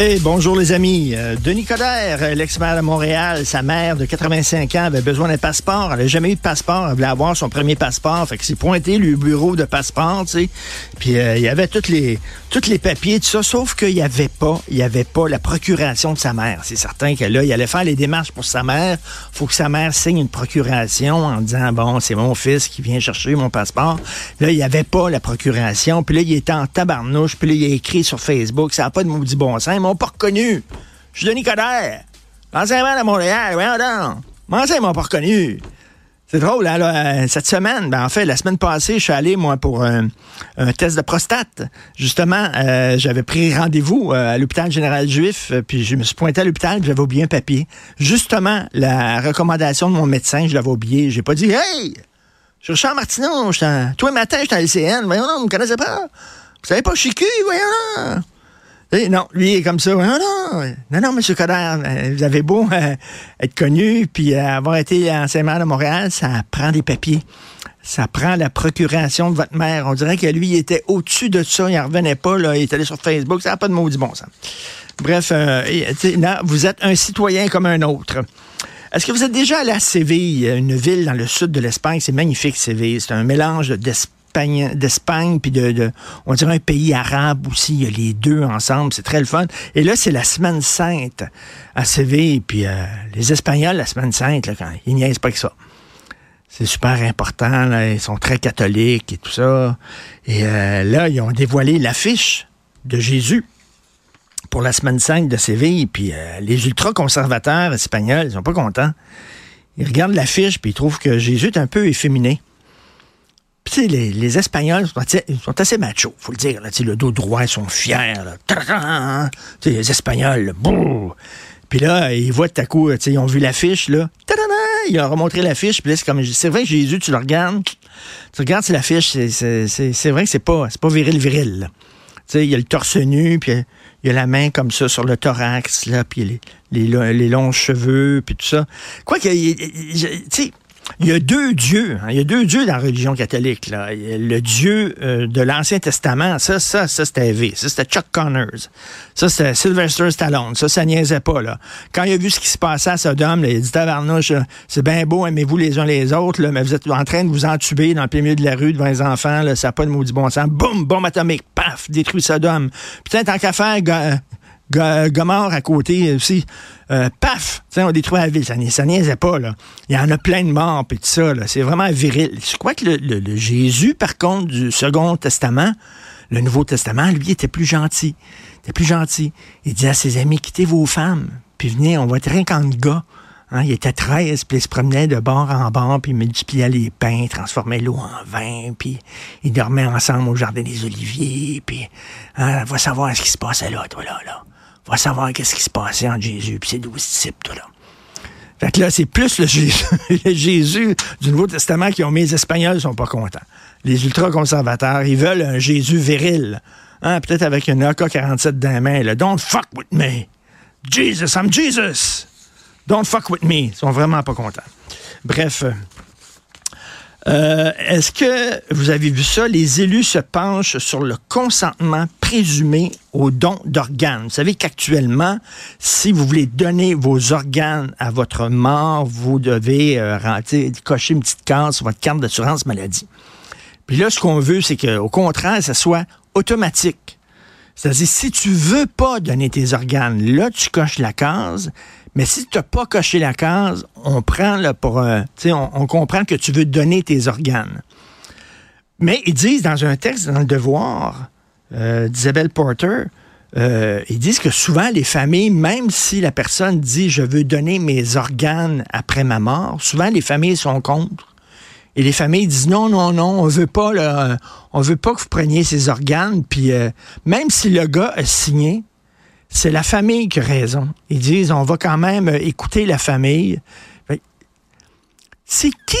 Hey, bonjour les amis. Euh, Denis Coderre, l'ex-maire de Montréal, sa mère de 85 ans avait besoin d'un passeport. Elle n'avait jamais eu de passeport. Elle voulait avoir son premier passeport. Fait que c'est pointé le bureau de passeport, tu sais. Puis euh, il y avait tous les, tous les papiers, tout ça, sauf qu'il n'y avait pas, il y avait pas la procuration de sa mère. C'est certain que là, il allait faire les démarches pour sa mère. faut que sa mère signe une procuration en disant, bon, c'est mon fils qui vient chercher mon passeport. Là, il n'y avait pas la procuration. Puis là, il était en tabarnouche. Puis là, il a écrit sur Facebook, ça n'a pas de maudit bon sens. M'ont pas reconnu. Je suis Denis Coderre. L'ancien maire de Montréal. Voyons donc. Comment ça, ils m'ont pas reconnu? C'est drôle, hein, là, euh, cette semaine, ben, en fait, la semaine passée, je suis allé, moi, pour un, test de prostate. Justement, euh, j'avais pris rendez-vous euh, à l'hôpital général juif, puis je me suis pointé à l'hôpital, j'avais oublié un papier. Justement, la recommandation de mon médecin, je l'avais oublié. J'ai pas dit, hey, je suis Richard Martineau, j'étais en- tous les matins, j'étais à LCN. Voyons donc, vous me connaissez pas? Vous savez pas, je suis cul, voyons Eh, non, lui est comme ça. Non, non, non, non, M. Coderre, euh, vous avez beau euh, être connu, puis euh, avoir été maire de Montréal, ça prend des papiers. Ça prend la procuration de votre mère. On dirait que lui, il était au-dessus de ça. Il n'en revenait pas. Il est allé sur Facebook. Ça n'a pas de maudit bon sens. Bref, là, vous êtes un citoyen comme un autre. Est-ce que vous êtes déjà allé à Séville, une ville dans le sud de l'Espagne? C'est magnifique, Séville. C'est un mélange d'Espagne, d'Espagne puis de, on dirait un pays arabe aussi. Il y a les deux ensemble. C'est très le fun. Et là, c'est la semaine sainte à Séville. Puis euh, les Espagnols, la semaine sainte, là, quand, ils niaisent pas que ça. C'est super important. Ils sont très catholiques et tout ça. Et euh, là, ils ont dévoilé l'affiche de Jésus pour la semaine sainte de Séville. Puis euh, les ultra-conservateurs espagnols, ils sont pas contents. Ils regardent l'affiche puis ils trouvent que Jésus est un peu efféminé. Les, Espagnols sont, assez- machos, faut le dire. Le dos droit, ils sont fiers. Les Espagnols, là, bouh! Puis là, ils voient tout à coup, ils ont vu l'affiche, là. Ils ont montré l'affiche, puis là, c'est comme, c'est vrai que Jésus, tu le regardes, tu regardes sur l'affiche, c'est- vrai que c'est pas, c'est pas viril, viril, là. Tu sais, il y a le torse nu, puis il y a la main comme ça sur le thorax, là, puis les, les, lo- les longs cheveux, puis tout ça. Quoi ait- tu sais, il y a deux dieux. hein. Il y a deux dieux dans la religion catholique. Là. Le Dieu euh, de l'Ancien Testament, ça, ça, ça c'était V. Ça, c'était Chuck Connors. Ça, c'était Sylvester Stallone. Ça, ça niaisait pas. Quand il a vu ce qui se passait à Sodome, il a dit Tabarnouche, c'est bien beau, aimez-vous les uns les autres, là, mais vous êtes en train de vous entuber dans le plein milieu de la rue devant les enfants. Là, ça n'a pas de maudit bon sens. Boum, bombe atomique, paf, détruit Sodome. Putain, tant qu'à faire, Gomorre à côté aussi. Euh, paf! On détruit la ville. Ça, ni- ça niaisait pas, là. Il y en a plein de morts, puis tout ça. C'est vraiment viril. Je crois que le, Jésus, par contre, du Second Testament, le Nouveau Testament, lui, était plus gentil. Il plus gentil. Il disait à ses amis, quittez vos femmes, puis venez, on va être rien qu'en gars. Hein, il était 13, puis il se promenait de bord en bord, puis il multipliait les pains, transformait l'eau en vin, puis ils dormaient ensemble au Jardin des Oliviers, puis hein, va savoir ce qui se passait là, toi, là, là. Va savoir qu'est-ce qui se passait entre Jésus puis ses douze disciples, toi, là. Fait que là, c'est plus le Jésus, du Nouveau Testament qui ont mis les Espagnols sont pas contents. Les ultra-conservateurs, ils veulent un Jésus viril. Hein, peut-être avec une AK-47 dans la main. Don't fuck with me. Jesus, I'm Jesus. Don't fuck with me. Ils sont vraiment pas contents. Bref. Euh, Est-ce que vous avez vu ça? Les élus se penchent sur le consentement présumé au don d'organes. Vous savez qu'actuellement, si vous voulez donner vos organes à votre mort, vous devez euh, rentrer- cocher une petite case sur votre carte d'assurance maladie. Puis là, ce qu'on veut, c'est qu'au contraire, ça soit automatique. C'est-à-dire, si tu veux pas donner tes organes, là, tu coches la case. Mais si tu n'as pas coché la case, on prend là, pour. euh, on, on comprend que tu veux donner tes organes. Mais ils disent dans un texte dans le Devoir euh, d'Isabelle Porter, euh, ils disent que souvent les familles, même si la personne dit je veux donner mes organes après ma mort, souvent les familles sont contre. Et les familles disent non, non, non, on veut pas, là, on veut pas que vous preniez ces organes. Puis euh, même si le gars a signé, c'est la famille qui a raison. Ils disent on va quand même euh, écouter la famille. C'est qui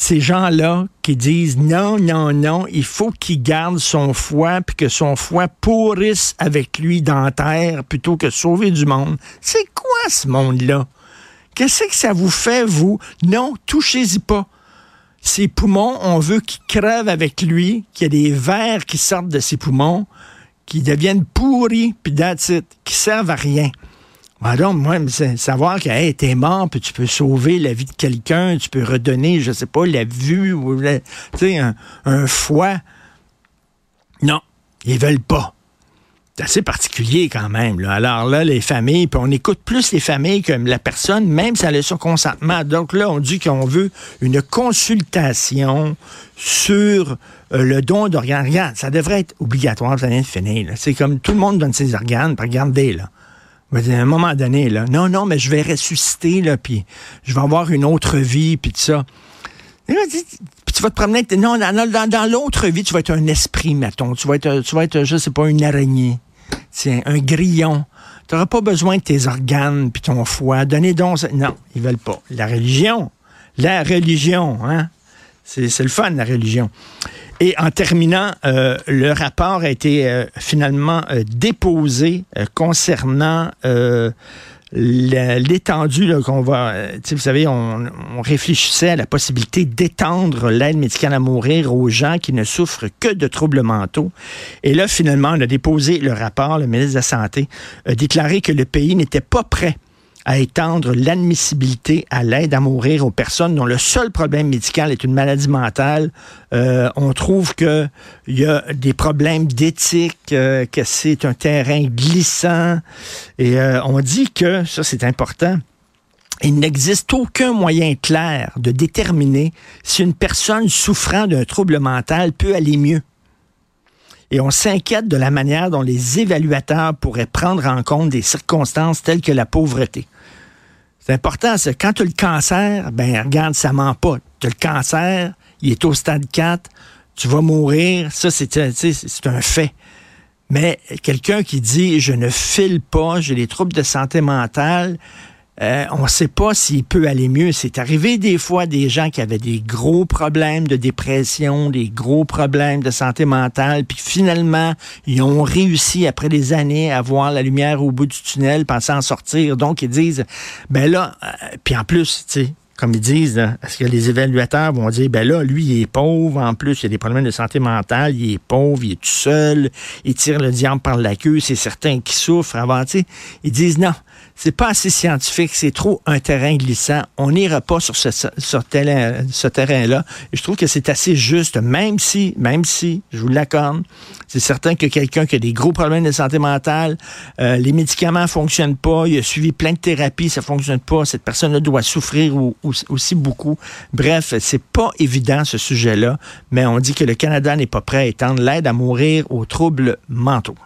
ces gens-là qui disent non, non, non, il faut qu'il garde son foie puis que son foie pourrisse avec lui dans la terre plutôt que sauver du monde? C'est quoi ce monde-là? Qu'est-ce que ça vous fait, vous? Non, touchez-y pas. Ses poumons, on veut qu'ils crèvent avec lui, qu'il y ait des vers qui sortent de ses poumons, qui deviennent pourris, puis that's qui servent à rien. Donc, moi, savoir que hey, t'es mort, puis tu peux sauver la vie de quelqu'un, tu peux redonner, je sais pas, la vue, ou un, un foie. Non, ils veulent pas. C'est assez particulier quand même. Là. Alors là, les familles, puis on écoute plus les familles que la personne, même si elle a son consentement. Donc là, on dit qu'on veut une consultation sur euh, le don d'organes. Regarde, ça devrait être obligatoire, ça vient de finir. C'est comme tout le monde donne ses organes, regardez, là. À un moment donné, là, non, non, mais je vais ressusciter, là, puis je vais avoir une autre vie, puis tout ça. Puis tu vas te promener, non, dans, dans, l'autre vie, tu vas être un esprit, mettons. Tu vas être, tu vas être, je sais pas, une araignée. Tiens, un grillon. Tu n'auras pas besoin de tes organes puis ton foie. Donnez donc. Non, ils veulent pas. La religion. La religion, hein? C'est le fun, la religion. Et en terminant, euh, le rapport a été euh, finalement euh, déposé concernant l'étendue qu'on va... vous savez, on, on, réfléchissait à la possibilité d'étendre l'aide médicale à mourir aux gens qui ne souffrent que de troubles mentaux. Et là, finalement, on a déposé le rapport. Le ministre de la Santé a déclaré que le pays n'était pas prêt à étendre l'admissibilité à l'aide à mourir aux personnes dont le seul problème médical est une maladie mentale. Euh, on trouve qu'il y a des problèmes d'éthique, euh, que c'est un terrain glissant. Et euh, on dit que, ça c'est important, il n'existe aucun moyen clair de déterminer si une personne souffrant d'un trouble mental peut aller mieux. Et on s'inquiète de la manière dont les évaluateurs pourraient prendre en compte des circonstances telles que la pauvreté. C'est important, c'est quand tu as le cancer, ben regarde, ça ment pas. Tu as le cancer, il est au stade 4, tu vas mourir, ça c'est un fait. Mais quelqu'un qui dit je ne file pas, j'ai des troubles de santé mentale, euh, on ne sait pas s'il peut aller mieux. C'est arrivé des fois des gens qui avaient des gros problèmes de dépression, des gros problèmes de santé mentale, puis finalement, ils ont réussi après des années à voir la lumière au bout du tunnel, pensant en sortir. Donc, ils disent, ben là, euh, puis en plus, tu sais, comme ils disent, est-ce que les évaluateurs vont dire, ben là, lui, il est pauvre, en plus, il a des problèmes de santé mentale, il est pauvre, il est tout seul, il tire le diable par la queue, c'est certain qu'il souffre avant, tu sais. Ils disent, non, c'est pas assez scientifique, c'est trop un terrain glissant. On n'ira pas sur ce, terrain-là. Je trouve que c'est assez juste, même si, même si, je vous l'accorde, c'est certain que quelqu'un qui a des gros problèmes de santé mentale, euh, les médicaments fonctionnent pas, il a suivi plein de thérapies, ça fonctionne pas, cette personne-là doit souffrir aussi beaucoup. Bref, c'est pas évident ce sujet-là, mais on dit que le Canada n'est pas prêt à étendre l'aide à mourir aux troubles mentaux.